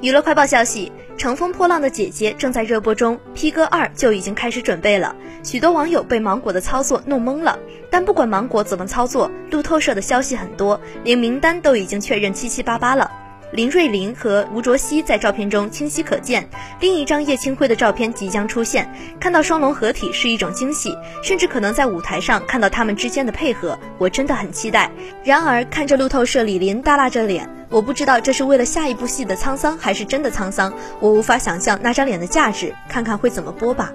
娱乐快报消息：《乘风破浪的姐姐》正在热播中，P 哥二就已经开始准备了。许多网友被芒果的操作弄懵了，但不管芒果怎么操作，路透社的消息很多，连名单都已经确认七七八八了。林瑞麟和吴卓羲在照片中清晰可见，另一张叶清辉的照片即将出现。看到双龙合体是一种惊喜，甚至可能在舞台上看到他们之间的配合，我真的很期待。然而看着路透社李林耷拉着脸，我不知道这是为了下一部戏的沧桑，还是真的沧桑。我无法想象那张脸的价值，看看会怎么播吧。